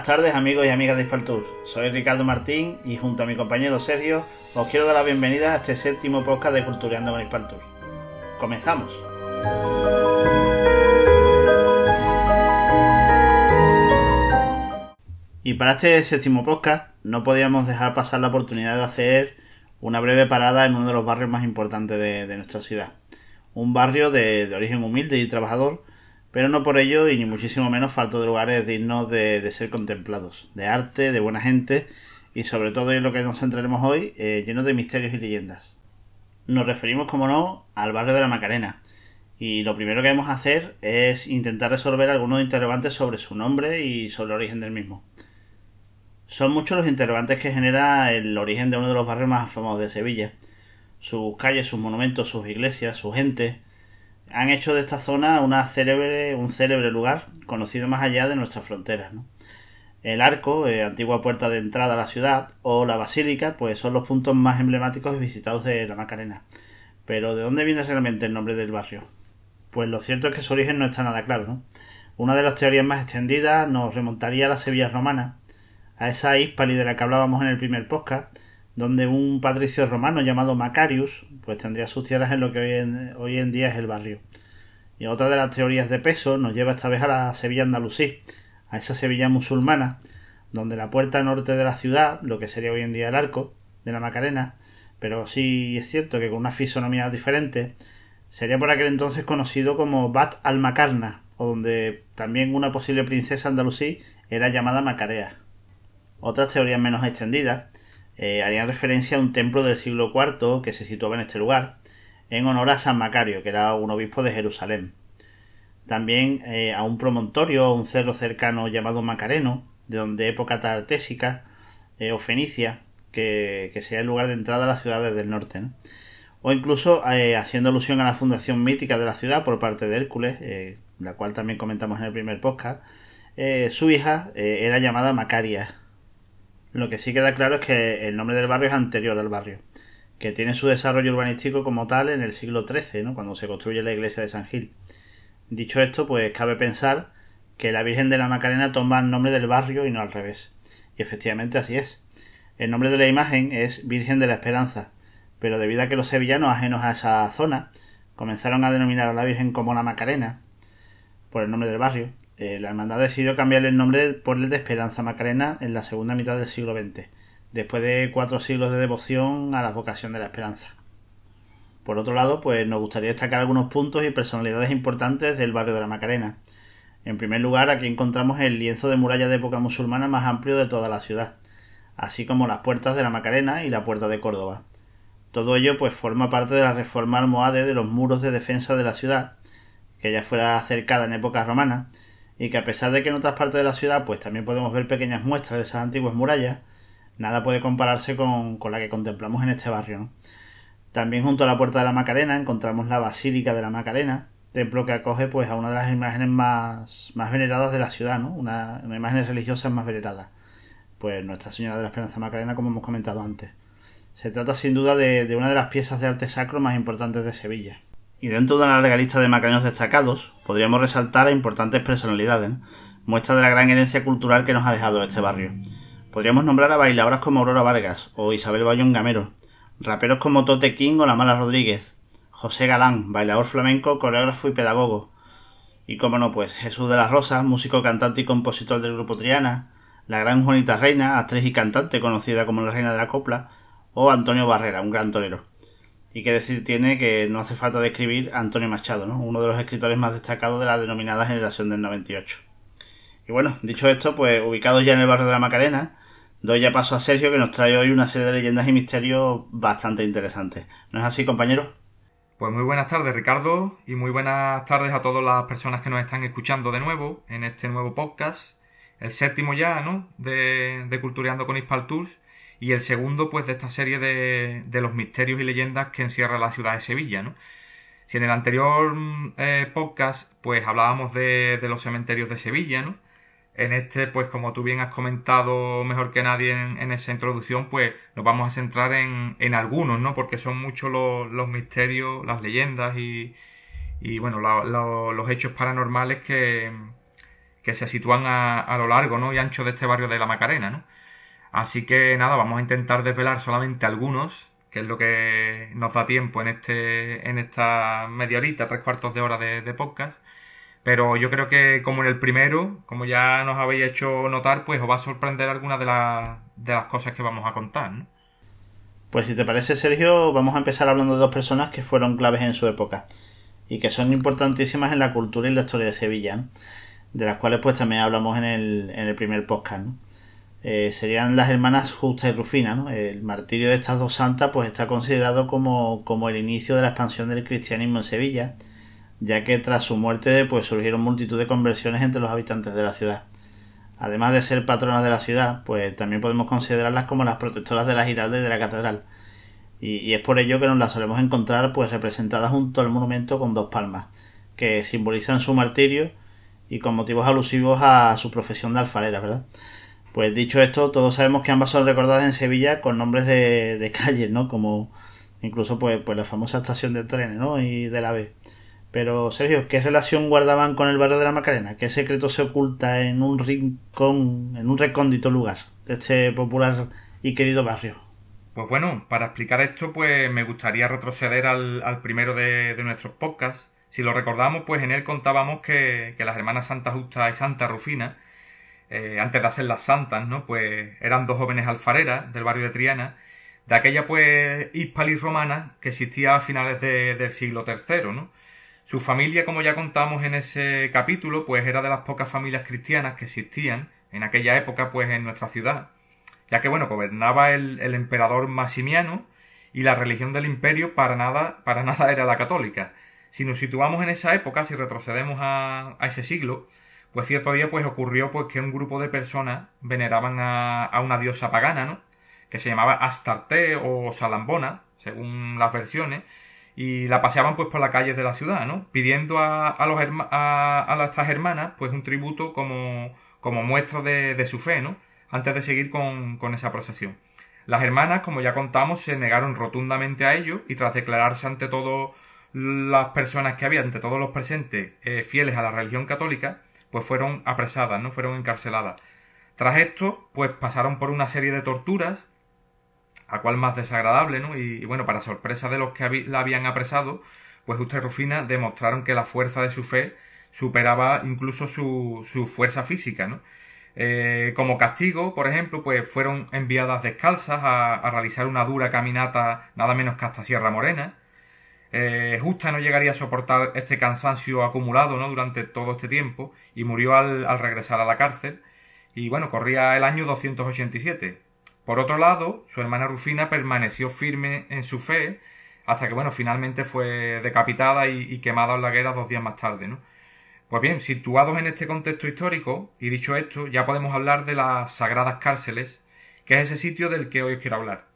Buenas tardes amigos y amigas de Hispaltour. Soy Ricardo Martín y junto a mi compañero Sergio os quiero dar la bienvenida a este séptimo podcast de Cultureando con Hispaltour. Comenzamos. Y para este séptimo podcast no podíamos dejar pasar la oportunidad de hacer una breve parada en uno de los barrios más importantes de, nuestra ciudad. Un barrio de origen humilde y trabajador pero no por ello y ni muchísimo menos falto de lugares dignos de, ser contemplados, de arte, de buena gente y sobre todo en lo que nos centraremos hoy, eh, lleno de misterios y leyendas. Nos referimos, como no, al barrio de la Macarena y lo primero que debemos hacer es intentar resolver algunos interrogantes sobre su nombre y sobre el origen del mismo. Son muchos los interrogantes que genera el origen de uno de los barrios más famosos de Sevilla. Sus calles, sus monumentos, sus iglesias, su gente, han hecho de esta zona una célebre, un célebre lugar conocido más allá de nuestras fronteras. El arco, eh, antigua puerta de entrada a la ciudad, o la basílica, pues son los puntos más emblemáticos y visitados de la Macarena. Pero ¿de dónde viene realmente el nombre del barrio? Pues lo cierto es que su origen no está nada claro. Una de las teorías más extendidas nos remontaría a la Sevilla romana, a esa Hispali de la que hablábamos en el primer podcast, donde un patricio romano llamado Macarius pues tendría sus tierras en lo que hoy en, hoy en día es el barrio. Y otra de las teorías de peso nos lleva esta vez a la Sevilla andalusí, a esa Sevilla musulmana, donde la puerta norte de la ciudad, lo que sería hoy en día el arco de la Macarena, pero sí es cierto que con una fisonomía diferente, sería por aquel entonces conocido como Bat al-Macarna, o donde también una posible princesa andalusí era llamada Macarea. Otras teorías menos extendidas eh, harían referencia a un templo del siglo IV que se situaba en este lugar, en honor a San Macario, que era un obispo de Jerusalén. También eh, a un promontorio o un cerro cercano llamado Macareno, de donde época tartésica eh, o fenicia, que, que sea el lugar de entrada a las ciudades del norte. O incluso haciendo alusión a la fundación mítica de la ciudad por parte de Hércules, la cual también comentamos en el primer podcast, su hija era llamada Macaria, lo que sí queda claro es que el nombre del barrio es anterior al barrio, que tiene su desarrollo urbanístico como tal en el siglo XIII, ¿no? cuando se construye la iglesia de San Gil. Dicho esto, pues cabe pensar que la Virgen de la Macarena toma el nombre del barrio y no al revés. Y efectivamente así es. El nombre de la imagen es Virgen de la Esperanza, pero debido a que los sevillanos ajenos a esa zona comenzaron a denominar a la Virgen como la Macarena, por el nombre del barrio, eh, la hermandad decidió cambiar el nombre por el de Esperanza Macarena en la segunda mitad del siglo XX, después de cuatro siglos de devoción a la vocación de la esperanza. Por otro lado, pues nos gustaría destacar algunos puntos y personalidades importantes del barrio de la Macarena. En primer lugar, aquí encontramos el lienzo de muralla de época musulmana más amplio de toda la ciudad, así como las puertas de la Macarena y la puerta de Córdoba. Todo ello pues forma parte de la reforma almohade de los muros de defensa de la ciudad, que ya fuera cercada en época romana, y que a pesar de que en otras partes de la ciudad pues también podemos ver pequeñas muestras de esas antiguas murallas, nada puede compararse con, la que contemplamos en este barrio. También junto a la Puerta de la Macarena encontramos la Basílica de la Macarena, templo que acoge pues a una de las imágenes más, más veneradas de la ciudad, ¿no? Una, una imagen religiosa más venerada. Pues Nuestra Señora de la Esperanza Macarena, como hemos comentado antes. Se trata sin duda de, de una de las piezas de arte sacro más importantes de Sevilla. Y dentro de una larga lista de macarenos destacados, podríamos resaltar a importantes personalidades, muestra de la gran herencia cultural que nos ha dejado este barrio. Podríamos nombrar a bailadoras como Aurora Vargas o Isabel Bayón Gamero, raperos como Tote King o La Mala Rodríguez, José Galán, bailador flamenco, coreógrafo y pedagogo. Y como no, pues Jesús de la Rosa, músico, cantante y compositor del grupo Triana, la gran Juanita Reina, actriz y cantante conocida como la Reina de la Copla, o Antonio Barrera, un gran torero. Y qué decir tiene que no hace falta describir a Antonio Machado, ¿no? uno de los escritores más destacados de la denominada generación del 98. Y bueno, dicho esto, pues ubicado ya en el barrio de la Macarena, doy ya paso a Sergio que nos trae hoy una serie de leyendas y misterios bastante interesantes. ¿No es así, compañero? Pues muy buenas tardes, Ricardo, y muy buenas tardes a todas las personas que nos están escuchando de nuevo en este nuevo podcast, el séptimo ya, ¿no? De, de Cultureando con Ispal Tools y el segundo, pues, de esta serie de, de los misterios y leyendas que encierra la ciudad de Sevilla, ¿no? Si en el anterior eh, podcast, pues, hablábamos de, de, los cementerios de Sevilla, ¿no? En este, pues, como tú bien has comentado mejor que nadie en, esa introducción, pues, nos vamos a centrar en, en algunos, ¿no? Porque son muchos los, los misterios, las leyendas y, y bueno, los hechos paranormales que, que se sitúan a, lo largo ¿no? y ancho de este barrio de la Macarena. ¿no? Así que nada, vamos a intentar desvelar solamente algunos, que es lo que nos da tiempo en, este, en esta media horita, tres cuartos de hora de, podcast. Pero yo creo que como en el primero, como ya nos habéis hecho notar, pues os va a sorprender algunas de, de las cosas que vamos a contar. ¿no? Pues si te parece, Sergio, vamos a empezar hablando de dos personas que fueron claves en su época y que son importantísimas en la cultura y la historia de Sevilla, de las cuales pues también hablamos en el, en el primer podcast. Eh, serían las hermanas Justa y Rufina. El martirio de estas dos santas pues está considerado como, como el inicio de la expansión del cristianismo en Sevilla, ya que tras su muerte pues surgieron multitud de conversiones entre los habitantes de la ciudad. Además de ser patronas de la ciudad, pues también podemos considerarlas como las protectoras de la Giralda y de la catedral. Y, es por ello que nos las solemos encontrar pues representadas junto al monumento con dos palmas, que simbolizan su martirio y con motivos alusivos a su profesión de alfarera, ¿verdad? Pues dicho esto, todos sabemos que ambas son recordadas en Sevilla con nombres de, de calles, ¿no? Como incluso pues, pues la famosa estación de trenes, ¿no? Y de la B. Pero, Sergio, ¿qué relación guardaban con el barrio de la Macarena? ¿Qué secreto se oculta en un rincón, en un recóndito lugar de este popular y querido barrio? Pues bueno, para explicar esto, pues me gustaría retroceder al, primero de, nuestros podcasts. Si lo recordamos, pues en él contábamos que, las hermanas Santa Justa y Santa Rufina, eh, antes de hacer las santas, ¿no? Pues eran dos jóvenes alfareras del barrio de Triana, de aquella pues hispalis romana que existía a finales del siglo III, ¿no? Su familia, como ya contamos en ese capítulo, pues era de las pocas familias cristianas que existían en aquella época, pues en nuestra ciudad, ya que bueno, gobernaba el, emperador Maximiano y la religión del imperio para nada, para nada era la católica. Si nos situamos en esa época, si retrocedemos a, ese siglo, pues cierto día pues ocurrió pues que un grupo de personas veneraban a, a una diosa pagana, ¿no? que se llamaba Astarte o Salambona, según las versiones, y la paseaban pues por las calles de la ciudad, ¿no? Pidiendo a, a, los a, a estas hermanas pues un tributo como, como muestra de, de, su fe, ¿no? Antes de seguir con, con, esa procesión. Las hermanas, como ya contamos, se negaron rotundamente a ello y tras declararse ante todas las personas que había, ante todos los presentes eh, fieles a la religión católica, pues fueron apresadas, ¿no? Fueron encarceladas. Tras esto, pues pasaron por una serie de torturas a cual más desagradable, ¿no? Y, bueno, para sorpresa de los que la habían apresado, pues Justa y Rufina demostraron que la fuerza de su fe superaba incluso su, su fuerza física, ¿no? Eh, como castigo, por ejemplo, pues fueron enviadas descalzas a, realizar una dura caminata nada menos que hasta Sierra Morena. Eh, Justa no llegaría a soportar este cansancio acumulado ¿no? durante todo este tiempo y murió al, al regresar a la cárcel. Y bueno, corría el año 287. Por otro lado, su hermana Rufina permaneció firme en su fe hasta que, bueno, finalmente fue decapitada y, quemada en la guerra dos días más tarde, ¿no? Pues bien, situados en este contexto histórico, y dicho esto, ya podemos hablar de las sagradas cárceles, que es ese sitio del que hoy os quiero hablar.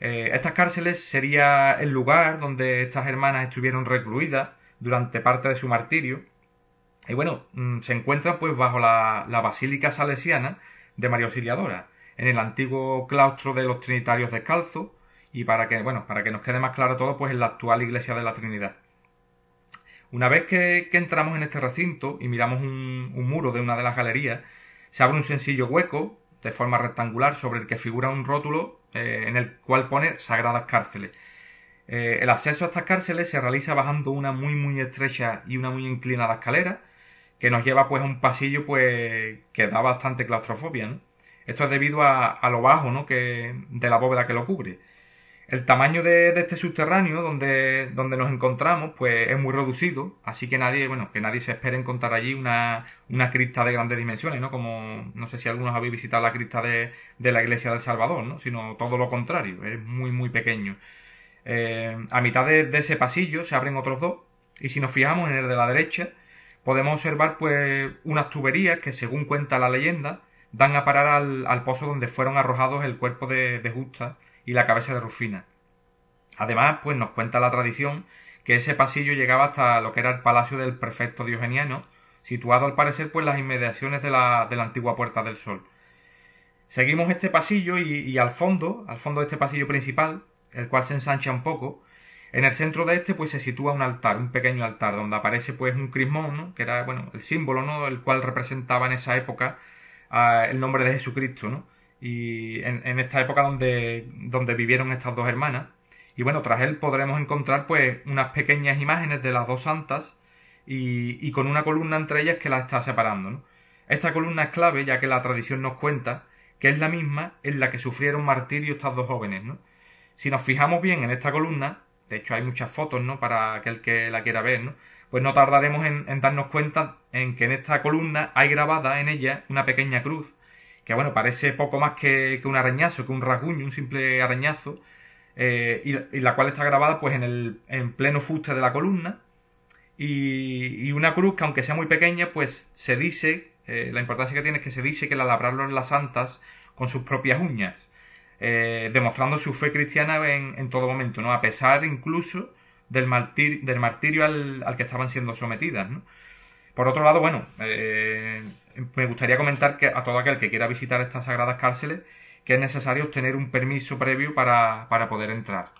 Eh, estas cárceles sería el lugar donde estas hermanas estuvieron recluidas durante parte de su martirio. Y bueno, mm, se encuentran pues bajo la, la Basílica Salesiana de María Auxiliadora, en el antiguo claustro de los Trinitarios Descalzos y para que, bueno, para que nos quede más claro todo, pues en la actual Iglesia de la Trinidad. Una vez que, entramos en este recinto y miramos un, muro de una de las galerías, se abre un sencillo hueco de forma rectangular sobre el que figura un rótulo eh, en el cual pone Sagradas Cárceles. Eh, el acceso a estas cárceles se realiza bajando una muy muy estrecha y una muy inclinada escalera que nos lleva pues a un pasillo pues que da bastante claustrofobia. Esto es debido a, lo bajo ¿no? que, de la bóveda que lo cubre. El tamaño de, este subterráneo donde, donde, nos encontramos pues es muy reducido, así que nadie, bueno, que nadie se espere encontrar allí una, una cripta de grandes dimensiones, ¿no? Como no sé si algunos habéis visitado la cripta de, la iglesia del Salvador, ¿no? Sino todo lo contrario, es muy muy pequeño. Eh, a mitad de, de, ese pasillo se abren otros dos, y si nos fijamos en el de la derecha, podemos observar pues unas tuberías que según cuenta la leyenda, dan a parar al, pozo donde fueron arrojados el cuerpo de, Justa y la cabeza de Rufina. Además, pues nos cuenta la tradición que ese pasillo llegaba hasta lo que era el palacio del prefecto diogeniano, situado al parecer pues las inmediaciones de la, de la antigua Puerta del Sol. Seguimos este pasillo y, al fondo, al fondo de este pasillo principal, el cual se ensancha un poco, En el centro de este pues se sitúa un altar, un pequeño altar, donde aparece pues un crismón, ¿no? que era bueno, el símbolo, ¿no? el cual representaba en esa época uh, el nombre de Jesucristo, ¿no? Y en, en, esta época donde, donde vivieron estas dos hermanas. Y bueno, tras él podremos encontrar pues unas pequeñas imágenes de las dos santas y, con una columna entre ellas que las está separando, ¿no? Esta columna es clave ya que la tradición nos cuenta que es la misma en la que sufrieron martirio estas dos jóvenes, ¿no? Si nos fijamos bien en esta columna, de hecho hay muchas fotos, ¿no? Para aquel que la quiera ver, ¿no? Pues no tardaremos en, darnos cuenta en que en esta columna hay grabada en ella una pequeña cruz, que bueno, parece poco más que, un arañazo, que un rasguño, un simple arañazo, eh, y, la cual está grabada pues en el en pleno fuste de la columna, y, una cruz que aunque sea muy pequeña, pues se dice, eh, la importancia que tiene es que se dice que la labraron las santas con sus propias uñas. Eh, demostrando su fe cristiana en, todo momento, ¿no? A pesar incluso del, del martirio al, que estaban siendo sometidas, Por otro lado, bueno, eh, me gustaría comentar que a todo aquel que quiera visitar estas sagradas cárceles que es necesario obtener un permiso previo para, poder entrar.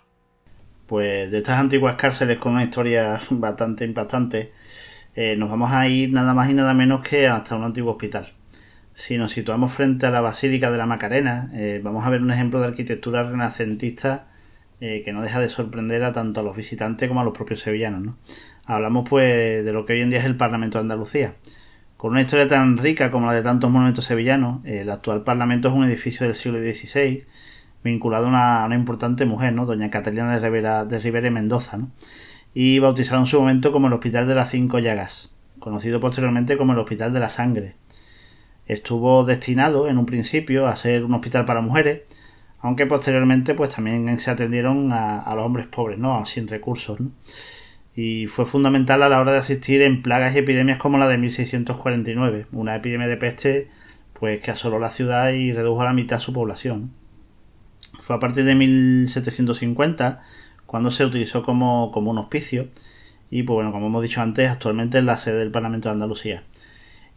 Pues de estas antiguas cárceles con una historia bastante impactante, eh, nos vamos a ir nada más y nada menos que hasta un antiguo hospital. Si nos situamos frente a la Basílica de la Macarena, eh, vamos a ver un ejemplo de arquitectura renacentista eh, que no deja de sorprender a tanto a los visitantes como a los propios sevillanos. Hablamos pues de lo que hoy en día es el Parlamento de Andalucía. Con una historia tan rica como la de tantos monumentos sevillanos, el actual Parlamento es un edificio del siglo XVI vinculado a una, importante mujer, ¿no? doña Catalina de Rivera, de Rivera y Mendoza, y bautizado en su momento como el Hospital de las Cinco Llagas, conocido posteriormente como el Hospital de la Sangre, Estuvo destinado en un principio a ser un hospital para mujeres, aunque posteriormente pues también se atendieron a, los hombres pobres, ¿no? Sin recursos, Y fue fundamental a la hora de asistir en plagas y epidemias como la de 1649, una epidemia de peste pues que asoló la ciudad y redujo a la mitad su población. Fue a partir de 1750 cuando se utilizó como, como un hospicio y pues bueno, como hemos dicho antes, actualmente es la sede del Parlamento de Andalucía.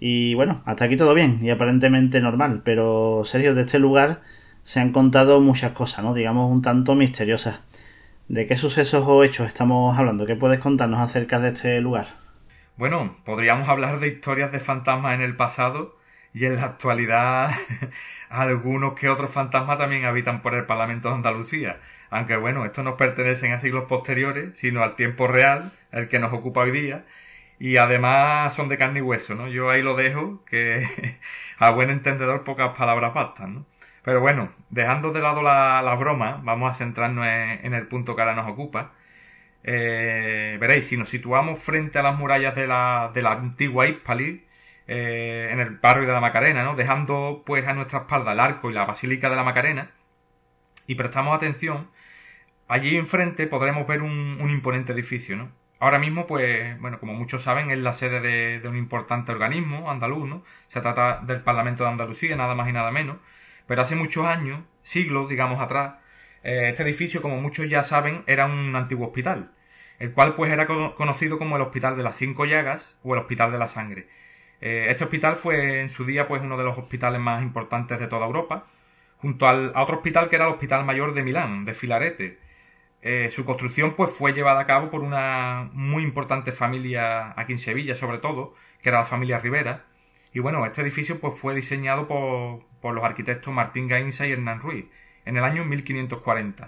Y bueno, hasta aquí todo bien y aparentemente normal, pero Sergio, de este lugar se han contado muchas cosas, ¿no? Digamos un tanto misteriosas. ¿De qué sucesos o hechos estamos hablando? ¿Qué puedes contarnos acerca de este lugar? Bueno, podríamos hablar de historias de fantasmas en el pasado y en la actualidad algunos que otros fantasmas también habitan por el Parlamento de Andalucía. Aunque bueno, estos no pertenecen a siglos posteriores, sino al tiempo real, el que nos ocupa hoy día, y además son de carne y hueso, ¿no? Yo ahí lo dejo, que a buen entendedor pocas palabras bastan, ¿no? Pero bueno, dejando de lado la, la broma, vamos a centrarnos en, el punto que ahora nos ocupa. Eh, veréis, si nos situamos frente a las murallas de la, de la antigua Hispali, eh, en el barrio de la Macarena, ¿no? Dejando pues a nuestra espalda el arco y la basílica de la Macarena, y prestamos atención, allí enfrente podremos ver un, un imponente edificio, ¿no? Ahora mismo, pues, bueno, como muchos saben, es la sede de, un importante organismo andaluz, ¿no? Se trata del Parlamento de Andalucía, nada más y nada menos. Pero hace muchos años, siglos, digamos, atrás, eh, este edificio, como muchos ya saben, era un antiguo hospital, el cual pues era conocido como el Hospital de las Cinco Llagas o el Hospital de la Sangre. Eh, este hospital fue en su día pues uno de los hospitales más importantes de toda Europa, junto al, a otro hospital que era el Hospital Mayor de Milán, de Filarete, eh, su construcción pues, fue llevada a cabo por una muy importante familia aquí en Sevilla, sobre todo, que era la familia Rivera. Y bueno, este edificio pues, fue diseñado por, los arquitectos Martín Gainza y Hernán Ruiz en el año 1540.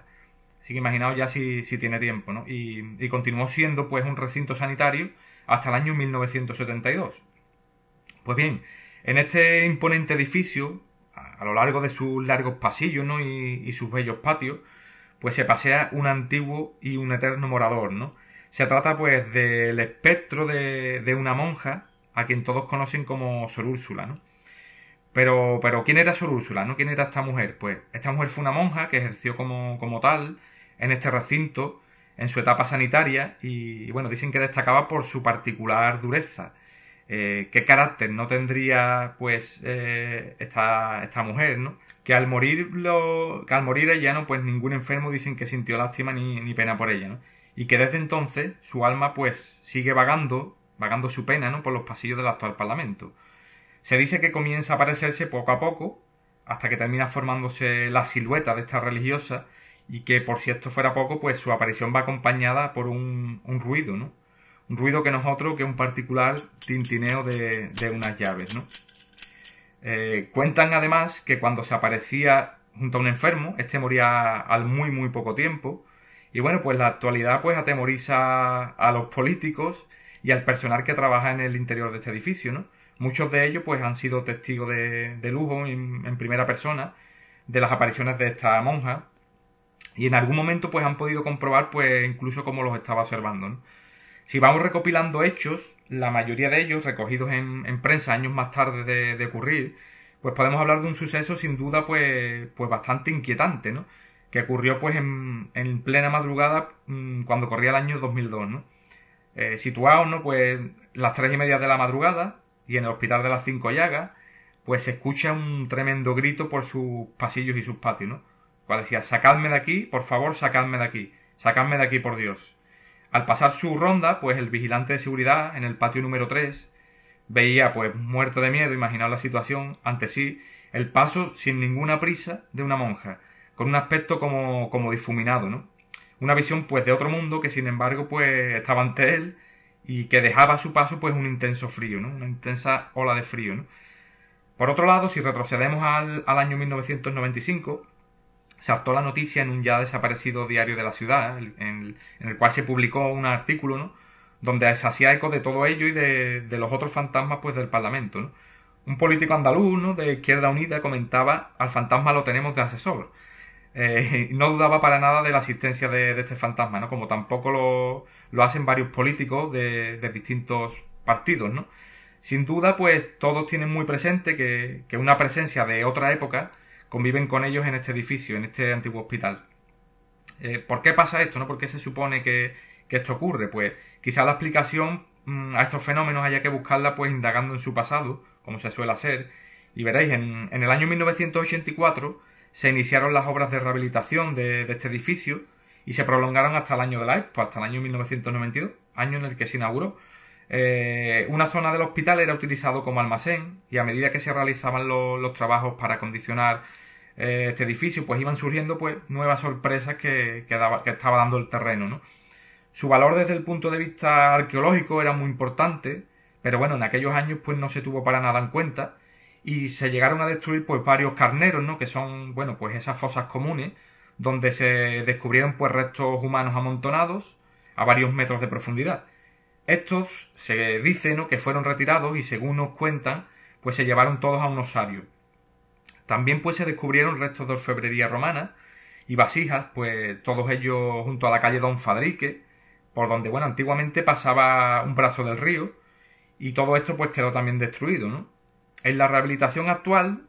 Así que imaginaos ya si, tiene tiempo, ¿no? Y, continuó siendo pues un recinto sanitario hasta el año 1972. Pues bien, en este imponente edificio, a, lo largo de sus largos pasillos ¿no? y sus bellos patios, pues se pasea un antiguo y un eterno morador, ¿no? Se trata pues del espectro de, de una monja a quien todos conocen como Sor Úrsula, ¿no? Pero, pero ¿quién era Sor Úrsula, no? ¿Quién era esta mujer? Pues esta mujer fue una monja que ejerció como, como tal en este recinto en su etapa sanitaria y, bueno, dicen que destacaba por su particular dureza. Eh, ¿Qué carácter no tendría pues eh, esta, esta mujer, ¿no? que al morir lo, que al morir ella, ¿no? Pues ningún enfermo dicen que sintió lástima ni, pena por ella, ¿no? Y que desde entonces su alma pues sigue vagando, vagando su pena, ¿no? Por los pasillos del actual Parlamento. Se dice que comienza a aparecerse poco a poco, hasta que termina formándose la silueta de esta religiosa, y que por si esto fuera poco, pues su aparición va acompañada por un, ruido, ¿no? Un ruido que no es otro que un particular tintineo de, unas llaves, ¿no? Eh, cuentan además que cuando se aparecía junto a un enfermo, este moría al muy muy poco tiempo, y bueno, pues la actualidad pues atemoriza a los políticos y al personal que trabaja en el interior de este edificio, ¿no? Muchos de ellos pues han sido testigos de, lujo en, primera persona de las apariciones de esta monja y en algún momento pues han podido comprobar pues incluso cómo los estaba observando. Si vamos recopilando hechos, la mayoría de ellos recogidos en, prensa años más tarde de, ocurrir, pues podemos hablar de un suceso sin duda pues, pues bastante inquietante, ¿no? Que ocurrió pues en, plena madrugada mm, cuando corría el año 2002, ¿no? Eh, situados, ¿no? Pues las tres y media de la madrugada, y en el hospital de las Cinco Llagas, pues se escucha un tremendo grito por sus pasillos y sus patios, ¿no? Cual decía, sacadme de aquí, por favor, sacadme de aquí, sacadme de aquí, por Dios. Al pasar su ronda, pues el vigilante de seguridad en el patio número 3 veía, pues muerto de miedo, imaginaba la situación, ante sí, el paso sin ninguna prisa de una monja, con un aspecto como, como difuminado, ¿no? Una visión, pues, de otro mundo que, sin embargo, pues, estaba ante él y que dejaba a su paso pues un intenso frío, ¿no? Una intensa ola de frío, ¿no? Por otro lado, si retrocedemos al, año 1995, saltó la noticia en un ya desaparecido diario de la ciudad, en, el cual se publicó un artículo, ¿no? Donde se hacía eco de todo ello y de, los otros fantasmas pues del Parlamento, ¿no? Un político andaluz, ¿no? De Izquierda Unida comentaba, al fantasma lo tenemos de asesor. Eh, no dudaba para nada de la existencia de, de este fantasma, ¿no? Como tampoco lo, lo hacen varios políticos de, distintos partidos, ¿no? Sin duda, pues todos tienen muy presente que, una presencia de otra época conviven con ellos en este edificio, en este antiguo hospital. Eh, ¿Por qué pasa esto? ¿no? ¿Por qué se supone que, esto ocurre? Pues quizá la explicación mm, a estos fenómenos haya que buscarla pues indagando en su pasado, como se suele hacer, y veréis, en, el año 1984 se iniciaron las obras de rehabilitación de este edificio, y se prolongaron hasta el año de la Expo, hasta el año 1992, año en el que se inauguró. Eh, una zona del hospital era utilizado como almacén y a medida que se realizaban los trabajos para acondicionar eh, este edificio, pues iban surgiendo pues nuevas sorpresas que, que, estaba dando el terreno, ¿no? Su valor desde el punto de vista arqueológico era muy importante, pero bueno, en aquellos años pues no se tuvo para nada en cuenta y se llegaron a destruir pues varios carneros, ¿no? Que son, bueno, pues esas fosas comunes donde se descubrieron pues restos humanos amontonados a varios metros de profundidad. Estos se dice ¿no? que fueron retirados y según nos cuentan, pues se llevaron todos a un osario. También pues se descubrieron restos de orfebrería romana y vasijas, pues todos ellos junto a la calle Don Fadrique, por donde bueno, antiguamente pasaba un brazo del río y todo esto pues quedó también destruido, ¿no? En la rehabilitación actual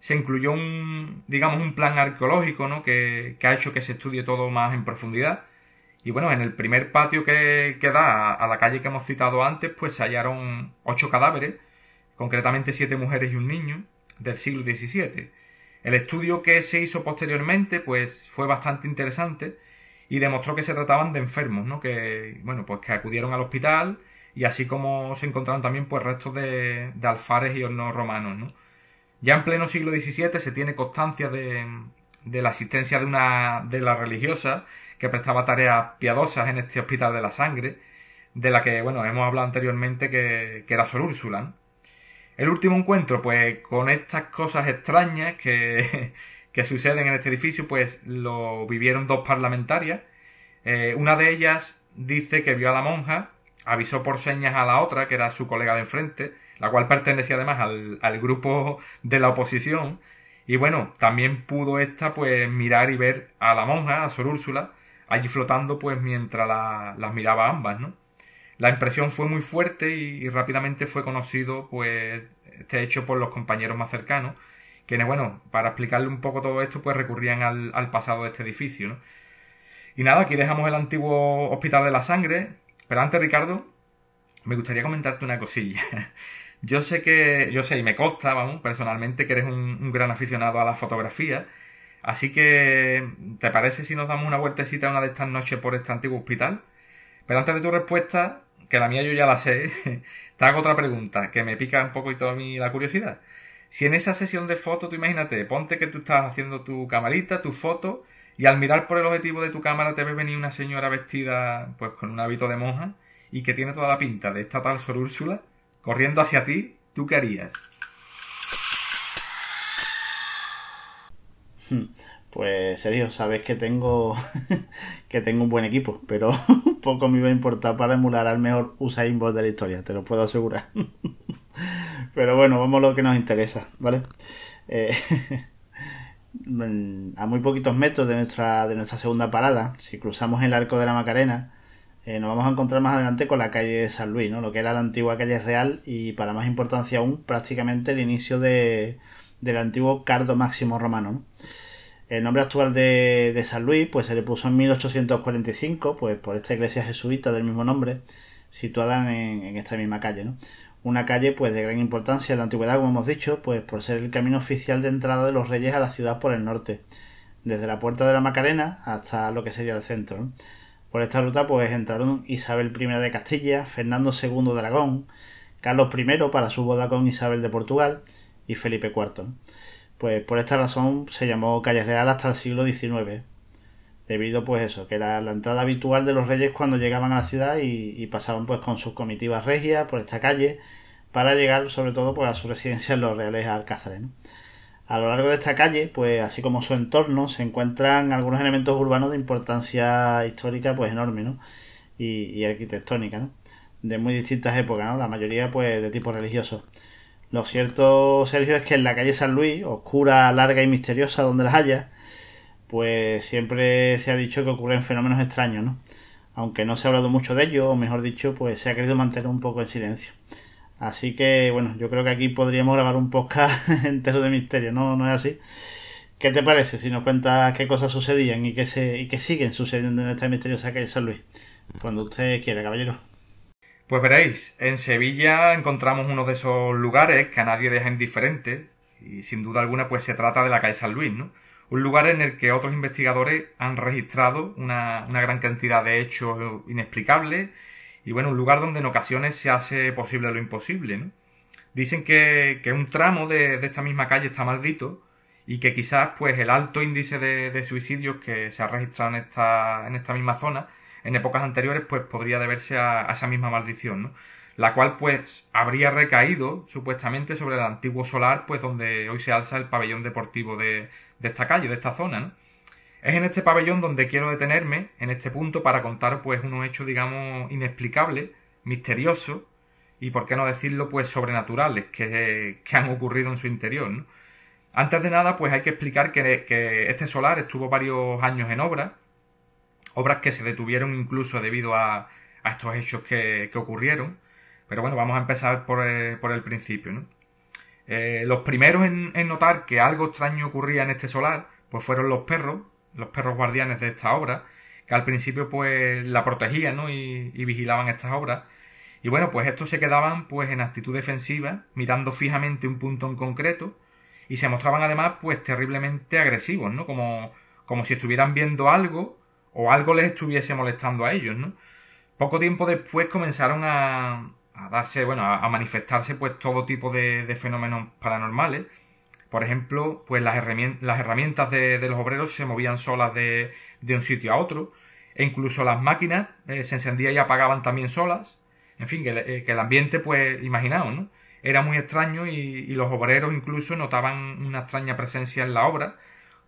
se incluyó un, digamos, un plan arqueológico, ¿no? Que, ha hecho que se estudie todo más en profundidad. Y bueno, en el primer patio que, que da a, la calle que hemos citado antes, pues se hallaron ocho cadáveres, concretamente siete mujeres y un niño, del siglo XVII. El estudio que se hizo posteriormente, pues fue bastante interesante y demostró que se trataban de enfermos, ¿no? Que, bueno, pues que acudieron al hospital y así como se encontraron también, pues restos de, de alfares y hornos romanos, ¿no? Ya en pleno siglo XVII se tiene constancia de, la existencia de una de la religiosa que prestaba tareas piadosas en este hospital de la sangre, de la que, bueno, hemos hablado anteriormente que, era Sor Úrsula. El último encuentro, pues, con estas cosas extrañas que, que suceden en este edificio, pues lo vivieron dos parlamentarias. Eh, una de ellas dice que vio a la monja, avisó por señas a la otra, que era su colega de enfrente, la cual pertenecía además al, grupo de la oposición. Y bueno, también pudo esta pues mirar y ver a la monja, a Sor Úrsula, allí flotando pues mientras las miraba ambas, ¿no? La impresión fue muy fuerte y, rápidamente fue conocido pues este hecho por los compañeros más cercanos, quienes bueno, para explicarle un poco todo esto pues recurrían al, pasado de este edificio. Y nada, aquí dejamos el antiguo Hospital de la Sangre, pero antes Ricardo, me gustaría comentarte una cosilla. Yo sé que, yo sé, y me consta, vamos, personalmente, que eres un, gran aficionado a la fotografía. Así que, ¿te parece si nos damos una vueltecita una de estas noches por este antiguo hospital? Pero antes de tu respuesta, que la mía yo ya la sé, te hago otra pregunta que me pica un poco y toda la curiosidad. Si en esa sesión de fotos, tú imagínate, ponte que tú estás haciendo tu camarita, tu foto, y al mirar por el objetivo de tu cámara te ves venir una señora vestida pues con un hábito de monja y que tiene toda la pinta de esta tal Sor Úrsula corriendo hacia ti, ¿tú qué harías? Hmm, pues serio, sabes que tengo que tengo un buen equipo, pero poco me iba a importar para emular al mejor Usain Bolt de la historia, te lo puedo asegurar. Pero bueno, vamos a lo que nos interesa, ¿vale? Eh, a muy poquitos metros de nuestra, de nuestra segunda parada, si cruzamos el arco de la Macarena, eh, nos vamos a encontrar más adelante con la calle San Luis, ¿no? lo que era la antigua calle Real y para más importancia aún, prácticamente el inicio de, del antiguo Cardo Máximo Romano. El nombre actual de, de, San Luis pues se le puso en 1845 pues, por esta iglesia jesuita del mismo nombre, situada en, en esta misma calle. ¿no? Una calle pues de gran importancia en la antigüedad, como hemos dicho, pues por ser el camino oficial de entrada de los reyes a la ciudad por el norte, desde la puerta de la Macarena hasta lo que sería el centro. Por esta ruta pues entraron Isabel I de Castilla, Fernando II de Aragón, Carlos I para su boda con Isabel de Portugal y Felipe IV. Pues por esta razón se llamó Calle Real hasta el siglo XIX debido pues eso, que era la entrada habitual de los reyes cuando llegaban a la ciudad y, pasaban pues con sus comitivas regias por esta calle para llegar sobre todo pues a su residencia en los reales alcázares. A lo largo de esta calle, pues así como su entorno, se encuentran algunos elementos urbanos de importancia histórica pues enorme ¿no? y, arquitectónica, ¿no? de muy distintas épocas, ¿no? la mayoría pues de tipo religioso. Lo cierto, Sergio, es que en la calle San Luis, oscura, larga y misteriosa donde las haya, pues siempre se ha dicho que ocurren fenómenos extraños, ¿no? Aunque no se ha hablado mucho de ello, o mejor dicho, pues se ha querido mantener un poco el silencio. Así que, bueno, yo creo que aquí podríamos grabar un podcast entero de misterio, ¿no? ¿No es así? ¿Qué te parece si nos cuentas qué cosas sucedían y qué, se, y qué siguen sucediendo en esta misteriosa calle San Luis? Cuando usted quiera, caballero. Pues veréis, en Sevilla encontramos uno de esos lugares que a nadie deja indiferente y sin duda alguna pues se trata de la calle San Luis, ¿no? Un lugar en el que otros investigadores han registrado una, gran cantidad de hechos inexplicables y bueno, un lugar donde en ocasiones se hace posible lo imposible. ¿no? Dicen que, un tramo de, esta misma calle está maldito y que quizás pues el alto índice de, suicidios que se ha registrado en esta, en esta misma zona en épocas anteriores pues podría deberse a, a esa misma maldición, ¿no? la cual pues habría recaído supuestamente sobre el antiguo solar pues donde hoy se alza el pabellón deportivo de, de esta calle, de esta zona, ¿no? Es en este pabellón donde quiero detenerme, en este punto, para contar pues unos hechos, digamos, inexplicables, misteriosos y, por qué no decirlo, pues sobrenaturales que, que han ocurrido en su interior, ¿no? Antes de nada, pues hay que explicar que, este solar estuvo varios años en obra, obras que se detuvieron incluso debido a, a estos hechos que, que, ocurrieron. Pero bueno, vamos a empezar por por el principio, ¿no? Eh, los primeros en, notar que algo extraño ocurría en este solar, pues fueron los perros, los perros guardianes de esta obra, que al principio pues la protegían y, vigilaban estas obras. Y bueno, pues estos se quedaban pues en actitud defensiva, mirando fijamente un punto en concreto, y se mostraban además pues terriblemente agresivos, ¿no? Como, como si estuvieran viendo algo o algo les estuviese molestando a ellos, ¿no? Poco tiempo después comenzaron a, a darse, bueno, a, manifestarse pues todo tipo de, fenómenos paranormales. Por ejemplo, pues las herramientas, de, los obreros se movían solas de, un sitio a otro. E incluso las máquinas eh, se encendían y apagaban también solas. En fin, que, eh, el ambiente, pues, imaginaos, ¿no? Era muy extraño y, los obreros incluso notaban una extraña presencia en la obra,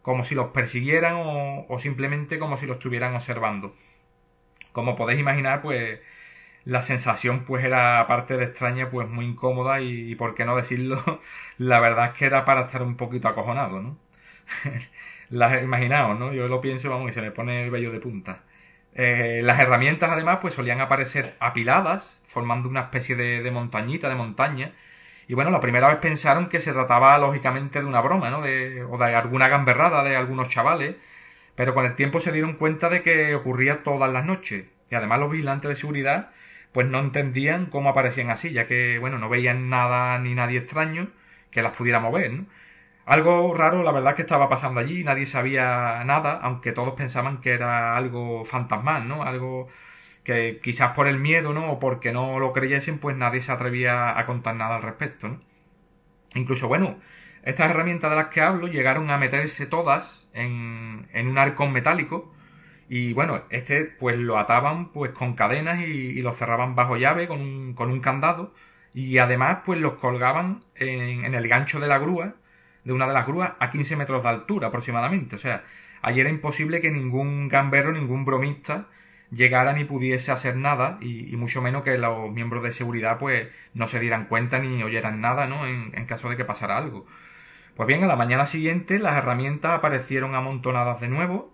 como si los persiguieran o, o simplemente como si los estuvieran observando. Como podéis imaginar, pues la sensación pues era aparte de extraña pues muy incómoda y, por qué no decirlo la verdad es que era para estar un poquito acojonado no las imaginaos no yo lo pienso vamos y se me pone el vello de punta. Eh, las herramientas además pues solían aparecer apiladas formando una especie de, montañita de montaña. Y bueno la primera vez pensaron que se trataba lógicamente de una broma no de, o de alguna gamberrada de algunos chavales. Pero con el tiempo se dieron cuenta de que ocurría todas las noches. Y además los vigilantes de seguridad pues no entendían cómo aparecían así, ya que, bueno, no veían nada ni nadie extraño que las pudiera mover, ¿no? Algo raro, la verdad, que estaba pasando allí, nadie sabía nada, aunque todos pensaban que era algo fantasmal, ¿no? Algo que quizás por el miedo, ¿no? O porque no lo creyesen, pues nadie se atrevía a contar nada al respecto, ¿no? Incluso, bueno, Estas herramientas de las que hablo llegaron a meterse todas en, en un arcón metálico y bueno, este pues lo ataban pues con cadenas y, lo cerraban bajo llave con un, con un, candado y además pues los colgaban en, el gancho de la grúa, de una de las grúas a 15 metros de altura aproximadamente. O sea, allí era imposible que ningún gambero, ningún bromista llegara ni pudiese hacer nada y, mucho menos que los miembros de seguridad pues no se dieran cuenta ni oyeran nada, ¿no? En, en caso de que pasara algo. Pues bien, a la mañana siguiente las herramientas aparecieron amontonadas de nuevo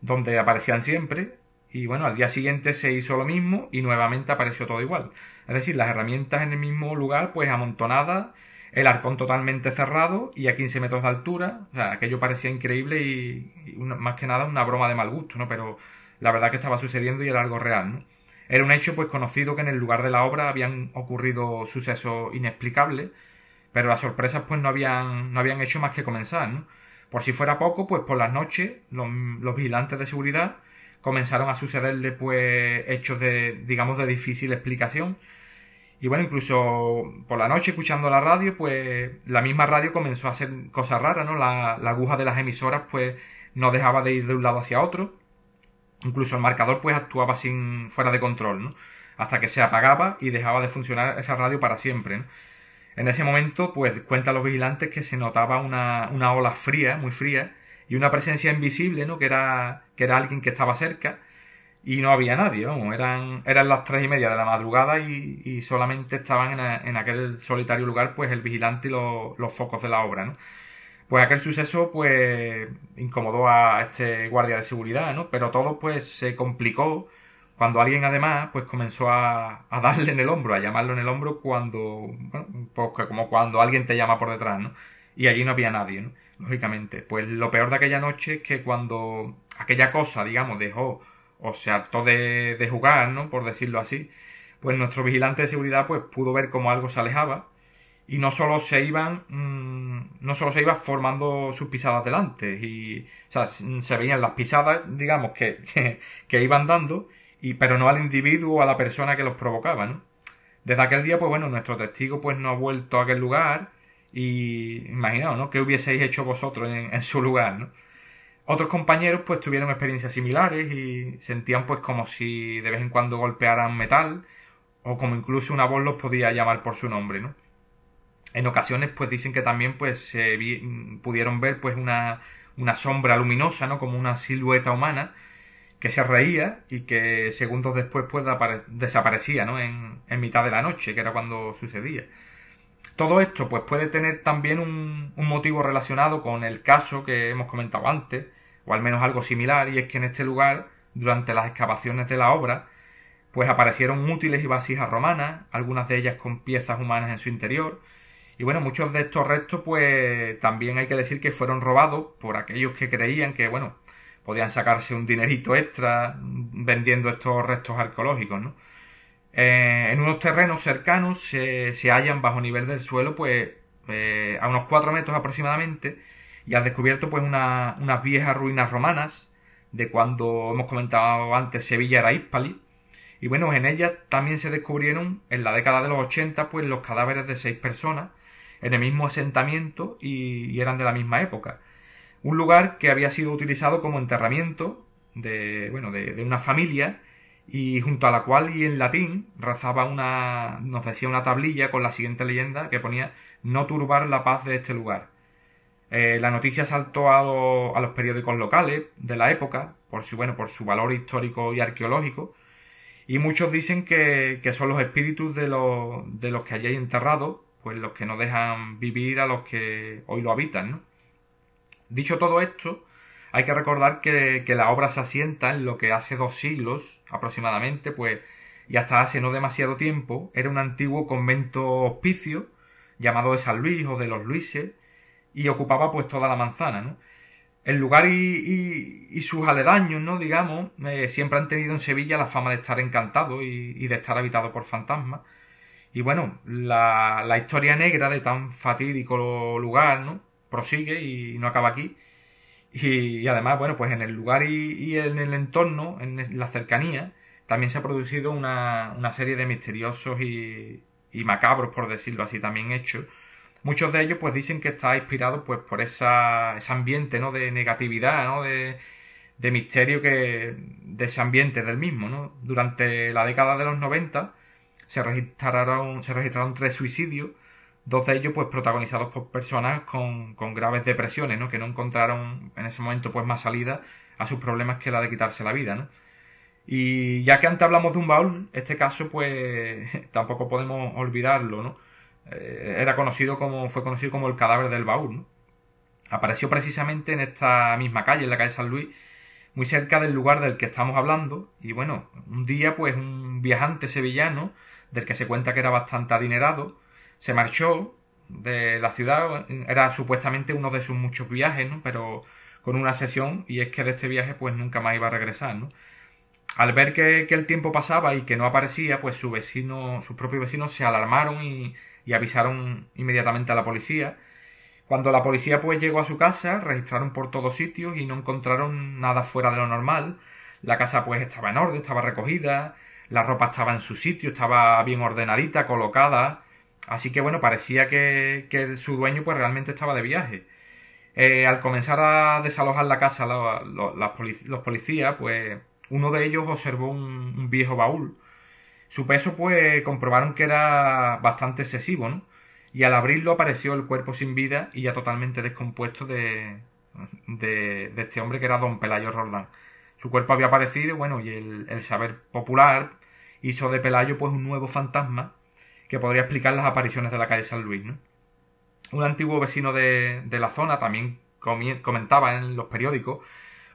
donde aparecían siempre, y bueno, al día siguiente se hizo lo mismo y nuevamente apareció todo igual. Es decir, las herramientas en el mismo lugar, pues amontonadas, el arcón totalmente cerrado y a 15 metros de altura. O sea, aquello parecía increíble y, más que nada una broma de mal gusto, ¿no? Pero la verdad que estaba sucediendo y era algo real, ¿no? Era un hecho pues conocido que en el lugar de la obra habían ocurrido sucesos inexplicables, pero las sorpresas pues no habían, no habían hecho más que comenzar, ¿no? Por si fuera poco, pues por las noches los, vigilantes de seguridad comenzaron a sucederle pues hechos de, digamos, de difícil explicación. Y bueno, incluso por la noche escuchando la radio, pues la misma radio comenzó a hacer cosas raras, ¿no? La, aguja de las emisoras pues no dejaba de ir de un lado hacia otro. Incluso el marcador pues actuaba sin fuera de control, ¿no? Hasta que se apagaba y dejaba de funcionar esa radio para siempre. En ese momento, pues cuentan los vigilantes que se notaba una, una ola fría, muy fría, y una presencia invisible, ¿no? Que era, que era alguien que estaba cerca y no había nadie, eran, eran las tres y media de la madrugada y, y solamente estaban en, en, aquel solitario lugar, pues el vigilante y los focos de la obra, ¿no? Pues aquel suceso, pues, incomodó a este guardia de seguridad, ¿no? Pero todo, pues, se complicó cuando alguien además pues comenzó a, darle en el hombro, a llamarlo en el hombro cuando, bueno, pues, como cuando alguien te llama por detrás, ¿no? Y allí no había nadie, ¿no? Lógicamente. Pues lo peor de aquella noche es que cuando aquella cosa, digamos, dejó o se hartó de, de jugar, ¿no? Por decirlo así, pues nuestro vigilante de seguridad pues pudo ver cómo algo se alejaba y no solo se iban mm, no solo se iban formando sus pisadas delante y o sea, se veían las pisadas digamos que, que iban dando y, pero no al individuo o a la persona que los provocaba, ¿no? Desde aquel día, pues bueno, nuestro testigo pues no ha vuelto a aquel lugar y imaginaos, ¿no? ¿Qué hubieseis hecho vosotros en, su lugar, ¿no? Otros compañeros pues tuvieron experiencias similares y sentían pues como si de vez en cuando golpearan metal o como incluso una voz los podía llamar por su nombre, ¿no? En ocasiones pues dicen que también pues se pudieron ver pues una, una sombra luminosa, ¿no? Como una silueta humana que se reía y que segundos después pues desaparecía ¿no? en, mitad de la noche, que era cuando sucedía. Todo esto pues puede tener también un, un, motivo relacionado con el caso que hemos comentado antes, o al menos algo similar, y es que en este lugar, durante las excavaciones de la obra, pues aparecieron útiles y vasijas romanas, algunas de ellas con piezas humanas en su interior, y bueno, muchos de estos restos pues también hay que decir que fueron robados por aquellos que creían que, bueno, podían sacarse un dinerito extra vendiendo estos restos arqueológicos, ¿no? Eh, en unos terrenos cercanos se, se, hallan bajo nivel del suelo, pues eh, a unos 4 metros aproximadamente, y han descubierto pues unas viejas ruinas romanas de cuando hemos comentado antes Sevilla era Hispali. Y bueno, en ellas también se descubrieron en la década de los 80 pues los cadáveres de seis personas en el mismo asentamiento y eran de la misma época un lugar que había sido utilizado como enterramiento de, bueno, de, una familia y junto a la cual y en latín rezaba una, nos decía una tablilla con la siguiente leyenda que ponía no turbar la paz de este lugar. Eh, la noticia saltó a, a, los periódicos locales de la época por su, bueno, por su valor histórico y arqueológico y muchos dicen que, que son los espíritus de los, de los que allí hay enterrados pues los que no dejan vivir a los que hoy lo habitan, ¿no? Dicho todo esto, hay que recordar que, la obra se asienta en lo que hace dos siglos aproximadamente, pues, y hasta hace no demasiado tiempo, era un antiguo convento hospicio llamado de San Luis o de los Luises, y ocupaba pues toda la manzana, ¿no? El lugar y, sus aledaños, ¿no? Digamos, eh, siempre han tenido en Sevilla la fama de estar encantado y, de estar habitado por fantasmas. Y bueno, la, la historia negra de tan fatídico lugar, ¿no? Prosigue y no acaba aquí. Y, además, bueno, pues en el lugar y, en el entorno, en la cercanía, también se ha producido una, una serie de misteriosos y, y, macabros, por decirlo así, también hechos, Muchos de ellos pues dicen que está inspirado pues por esa, ese ambiente, ¿no? De negatividad, ¿no? De, de misterio que de ese ambiente del mismo, ¿no? Durante la década de los 90 se registraron, se registraron tres suicidios, dos de ellos pues protagonizados por personas con, con graves depresiones, ¿no? Que no encontraron en ese momento pues más salida a sus problemas que la de quitarse la vida, ¿no? Y ya que antes hablamos de un baúl, este caso pues tampoco podemos olvidarlo, ¿no? Eh, era conocido como, fue conocido como el cadáver del baúl, ¿no? Apareció precisamente en esta misma calle, en la calle San Luis, muy cerca del lugar del que estamos hablando, y bueno, un día pues un viajante sevillano, del que se cuenta que era bastante adinerado, se marchó de la ciudad, era supuestamente uno de sus muchos viajes, ¿no? Pero con una sesión, y es que de este viaje pues nunca más iba a regresar, ¿no? Al ver que, el tiempo pasaba y que no aparecía, pues su vecino, sus propios vecinos se alarmaron y, y avisaron inmediatamente a la policía. Cuando la policía pues llegó a su casa, registraron por todos sitios y no encontraron nada fuera de lo normal. La casa pues estaba en orden, estaba recogida, la ropa estaba en su sitio, estaba bien ordenadita, colocada. Así que bueno, parecía que, su dueño pues realmente estaba de viaje. Eh, al comenzar a desalojar la casa los policías, pues uno de ellos observó un, viejo baúl. Su peso, pues, comprobaron que era bastante excesivo, ¿no? Y al abrirlo apareció el cuerpo sin vida y ya totalmente descompuesto de, de, este hombre que era don Pelayo Roldán. Su cuerpo había aparecido, bueno, y el, saber popular hizo de Pelayo, pues, un nuevo fantasma que podría explicar las apariciones de la calle San Luis, ¿no? Un antiguo vecino de, de la zona también comentaba en los periódicos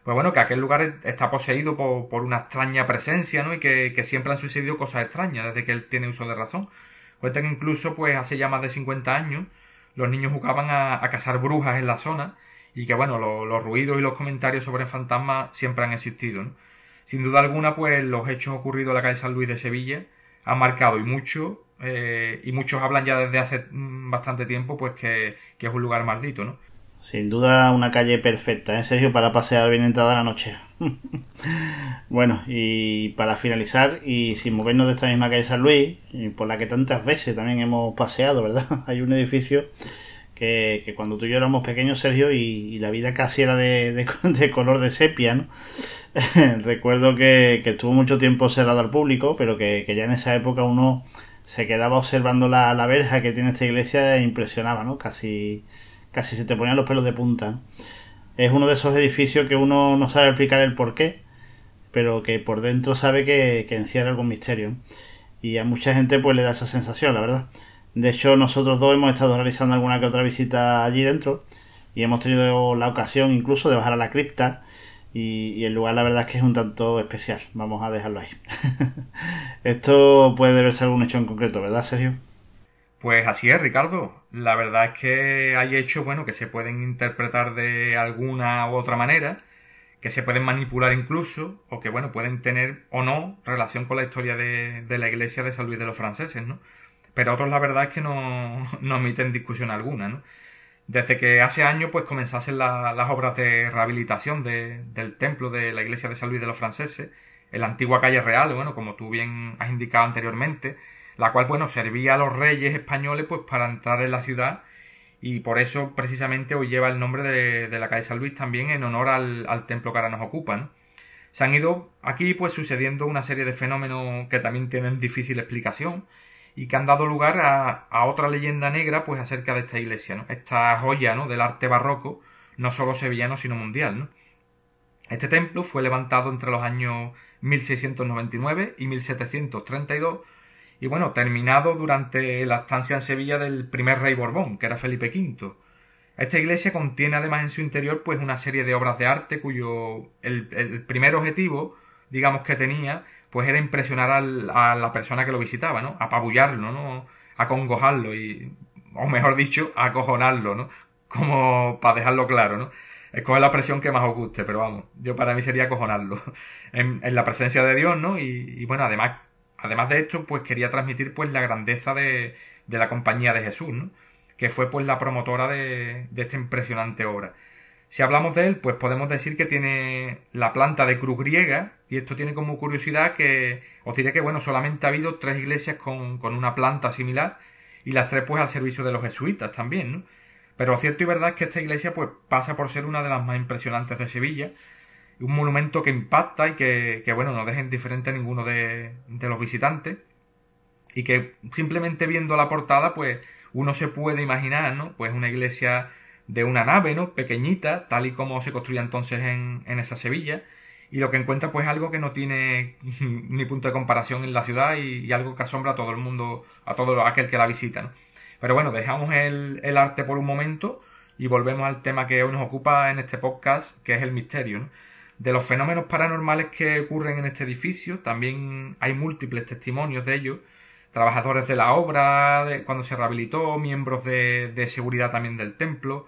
pues bueno, que aquel lugar está poseído por, una extraña presencia, ¿no? Y que, siempre han sucedido cosas extrañas desde que él tiene uso de razón. Cuentan incluso, pues hace ya más de 50 años, los niños jugaban a, cazar brujas en la zona y que, bueno, los ruidos y los comentarios sobre fantasmas siempre han existido. Sin duda alguna, pues los hechos ocurridos en la calle San Luis de Sevilla han marcado y mucho, eh, y muchos hablan ya desde hace mm, bastante tiempo, pues que, que es un lugar maldito, ¿no? Sin duda una calle perfecta, ¿eh, Sergio? Para pasear bien entrada la noche. bueno, y para finalizar, y sin movernos de esta misma calle San Luis, por la que tantas veces también hemos paseado, ¿verdad? Hay un edificio que, cuando tú y yo éramos pequeños, Sergio, y, la vida casi era de, color de sepia, ¿no? Recuerdo que, estuvo mucho tiempo cerrado al público, pero que, ya en esa época uno se quedaba observando la, la verja que tiene esta iglesia e impresionaba, ¿no? Casi casi se te ponían los pelos de punta. Es uno de esos edificios que uno no sabe explicar el por qué, pero que por dentro sabe que, encierra algún misterio. Y a mucha gente pues le da esa sensación, la verdad. De hecho, nosotros dos hemos estado realizando alguna que otra visita allí dentro y hemos tenido la ocasión incluso de bajar a la cripta y, el lugar la verdad es que es un tanto especial. Vamos a dejarlo ahí. Esto puede deberse a algún hecho en concreto, ¿verdad, Sergio? Pues así es, Ricardo. La verdad es que hay hechos, bueno, que se pueden interpretar de alguna u otra manera, que se pueden manipular incluso, o que, bueno, pueden tener o no relación con la historia de, la iglesia de San Luis de los franceses, ¿no? Pero otros, la verdad es que no, no admiten discusión alguna, ¿no? Desde que hace años, pues, comenzasen las obras de rehabilitación del templo de la iglesia de San Luis de los franceses, en la antigua calle real, bueno, como tú bien has indicado anteriormente, la cual, bueno, servía a los reyes españoles pues para entrar en la ciudad y por eso precisamente hoy lleva el nombre de, la calle San Luis también en honor al, templo que ahora nos ocupa, Se han ido aquí pues sucediendo una serie de fenómenos que también tienen difícil explicación y que han dado lugar a, otra leyenda negra pues acerca de esta iglesia, ¿no? Esta joya, ¿no? del arte barroco, no solo sevillano sino mundial, ¿no? Este templo fue levantado entre los años 1699 y 1732 y bueno, terminado durante la estancia en Sevilla del primer rey Borbón, que era Felipe V. Esta iglesia contiene además en su interior pues una serie de obras de arte cuyo el, primer objetivo, digamos que tenía, pues era impresionar a la persona que lo visitaba, ¿no? Apabullarlo, ¿no? Acongojarlo y, o mejor dicho, acojonarlo, ¿no? Como para dejarlo claro, ¿no? Escoge la presión que más os guste, pero vamos, yo para mí sería acojonarlo. En, la presencia de Dios, ¿no? y bueno, además Además de esto, pues quería transmitir pues la grandeza de, la compañía de Jesús, ¿no? que fue pues la promotora de esta impresionante obra. Si hablamos de él, pues podemos decir que tiene la planta de cruz griega, y esto tiene como curiosidad que os diré que, bueno, solamente ha habido tres iglesias con, con una planta similar, y las tres pues al servicio de los jesuitas también, ¿no? Pero cierto y verdad es que esta iglesia pues pasa por ser una de las más impresionantes de Sevilla, un monumento que impacta y que, que bueno, no deja indiferente a ninguno de, de los visitantes y que simplemente viendo la portada pues uno se puede imaginar, ¿no? Pues una iglesia de una nave, ¿no? Pequeñita, tal y como se construía entonces en, en esa Sevilla, y lo que encuentra pues algo que no tiene ni punto de comparación en la ciudad y, algo que asombra a todo el mundo, a todo aquel que la visita, ¿no? Pero bueno, dejamos el, el, arte por un momento y volvemos al tema que hoy nos ocupa en este podcast, que es el misterio, ¿no? De los fenómenos paranormales que ocurren en este edificio, también hay múltiples testimonios de ellos, trabajadores de la obra, de, cuando se rehabilitó, miembros de, de seguridad también del templo,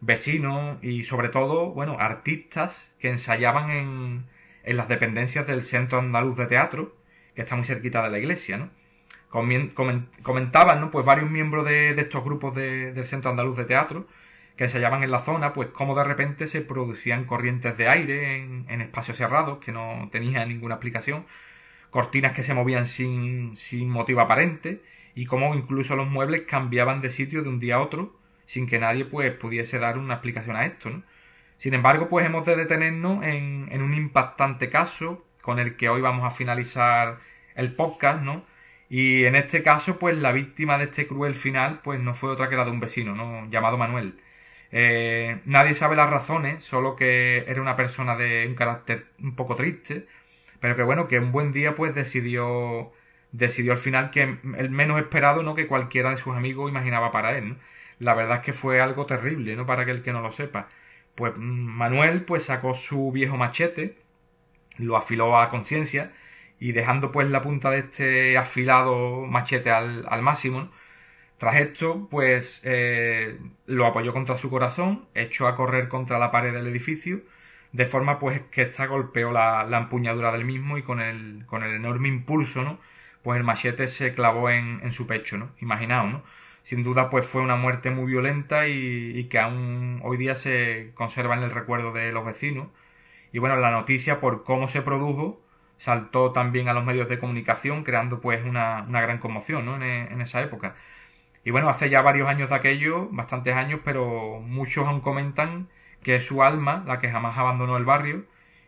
vecinos y sobre todo, bueno, artistas que ensayaban en, en las dependencias del Centro Andaluz de Teatro, que está muy cerquita de la iglesia, ¿no? Comentaban, ¿no? Pues varios miembros de, estos grupos de, del Centro Andaluz de Teatro que ensayaban en la zona, pues cómo de repente se producían corrientes de aire en, en espacios cerrados que no tenían ninguna explicación, cortinas que se movían sin, sin motivo aparente y cómo incluso los muebles cambiaban de sitio de un día a otro sin que nadie pues pudiese dar una explicación a esto, ¿no? Sin embargo, pues hemos de detenernos en, en un impactante caso con el que hoy vamos a finalizar el podcast, ¿no? Y en este caso, pues la víctima de este cruel final, pues no fue otra que la de un vecino, ¿no? Llamado Manuel. Eh, nadie sabe las razones, solo que era una persona de un carácter un poco triste, pero que bueno, que un buen día pues decidió decidió al final que el menos esperado, ¿no? Que cualquiera de sus amigos imaginaba para él. La verdad es que fue algo terrible, ¿no? Para aquel que no lo sepa. Pues Manuel pues sacó su viejo machete, lo afiló a conciencia y dejando pues la punta de este afilado machete al, al máximo, tras esto pues eh, lo apoyó contra su corazón, echó a correr contra la pared del edificio, de forma pues que ésta golpeó la, la, empuñadura del mismo y con el, con el enorme impulso, ¿no? Pues el machete se clavó en, en su pecho, ¿no? Imaginaos, ¿no? Sin duda pues fue una muerte muy violenta y, que aún hoy día se conserva en el recuerdo de los vecinos. Y bueno, la noticia por cómo se produjo saltó también a los medios de comunicación, creando pues una, gran conmoción ¿no? en, esa época. Y bueno, hace ya varios años de aquello, bastantes años, pero muchos aún comentan que es su alma la que jamás abandonó el barrio,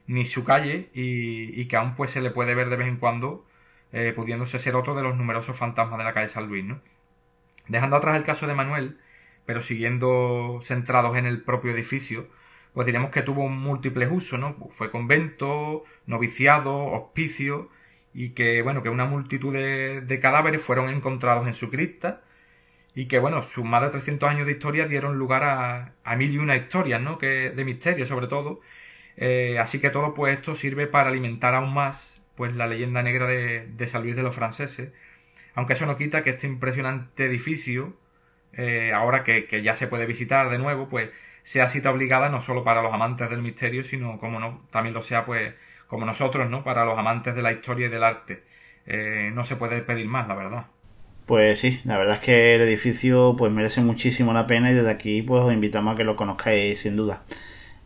ni su calle, y, que aún pues se le puede ver de vez en cuando, eh, pudiéndose ser otro de los numerosos fantasmas de la calle San Luis, ¿no? Dejando atrás el caso de Manuel, pero siguiendo centrados en el propio edificio, pues diremos que tuvo múltiples usos, ¿no? Fue convento, noviciado, hospicio, y que, bueno, que una multitud de, cadáveres fueron encontrados en su cripta, y que, bueno, sus más de 300 años de historia dieron lugar a, a mil y una historias, ¿no? Que, de misterio, sobre todo. Eh, así que todo, pues, esto sirve para alimentar aún más, pues, la leyenda negra de, de San Luis de los franceses, aunque eso no quita que este impresionante edificio, eh, ahora que, ya se puede visitar de nuevo, pues sea cita obligada no solo para los amantes del misterio, sino como no, también lo sea pues como nosotros, ¿no? Para los amantes de la historia y del arte. Eh, no se puede pedir más, la verdad. Pues sí, la verdad es que el edificio pues merece muchísimo la pena y desde aquí pues os invitamos a que lo conozcáis sin duda.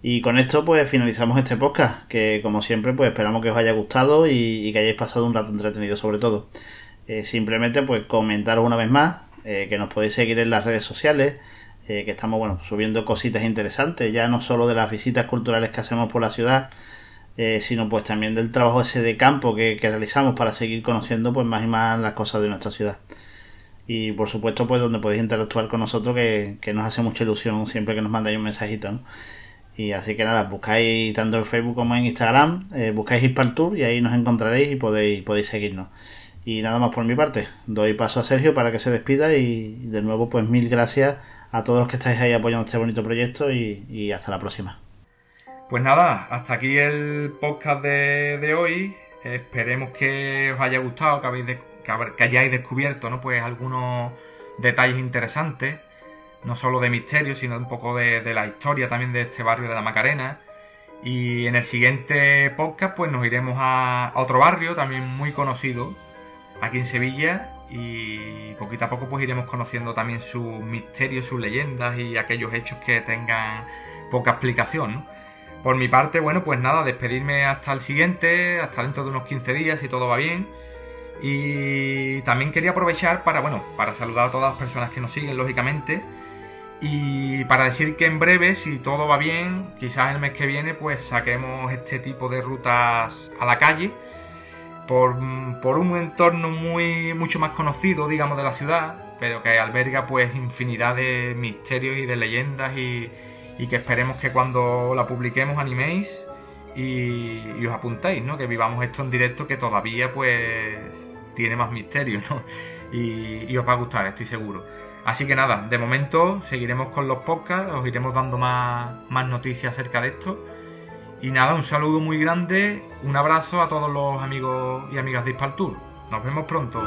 Y con esto pues finalizamos este podcast, que como siempre pues esperamos que os haya gustado y que hayáis pasado un rato entretenido sobre todo. Eh, simplemente pues comentaros una vez más eh, que nos podéis seguir en las redes sociales, eh, que estamos bueno subiendo cositas interesantes, ya no solo de las visitas culturales que hacemos por la ciudad, sino pues también del trabajo ese de campo que, realizamos para seguir conociendo pues más y más las cosas de nuestra ciudad. Y por supuesto pues donde podéis interactuar con nosotros que, nos hace mucha ilusión siempre que nos mandáis un mensajito. Y así que nada, buscáis tanto en Facebook como en Instagram, buscáis Tour y ahí nos encontraréis y podéis, podéis seguirnos. Y nada más por mi parte. Doy paso a Sergio para que se despida y de nuevo pues mil gracias a todos los que estáis ahí apoyando este bonito proyecto y, hasta la próxima. Pues nada, hasta aquí el podcast de, hoy. Esperemos que os haya gustado, que, habéis que, hayáis descubierto ¿no? pues algunos detalles interesantes, no solo de misterio, sino un poco de, de la historia también de este barrio de la Macarena. Y en el siguiente podcast pues nos iremos a otro barrio también muy conocido, aquí en Sevilla y poquito a poco pues iremos conociendo también sus misterios, sus leyendas y aquellos hechos que tengan poca explicación. Por mi parte, bueno, pues nada, despedirme hasta el siguiente, hasta dentro de unos 15 días si todo va bien. Y también quería aprovechar para, bueno, para saludar a todas las personas que nos siguen, lógicamente. Y para decir que en breve, si todo va bien, quizás el mes que viene, pues saquemos este tipo de rutas a la calle. Por, un entorno muy mucho más conocido, digamos, de la ciudad, pero que alberga pues infinidad de misterios y de leyendas y, y que esperemos que cuando la publiquemos animéis y, os apuntéis, ¿no? Que vivamos esto en directo que todavía pues tiene más misterio, ¿no? Y, os va a gustar, estoy seguro. Así que nada, de momento seguiremos con los podcasts, os iremos dando más, más noticias acerca de esto. Y nada, un saludo muy grande, un abrazo a todos los amigos y amigas de Tour. Nos vemos pronto.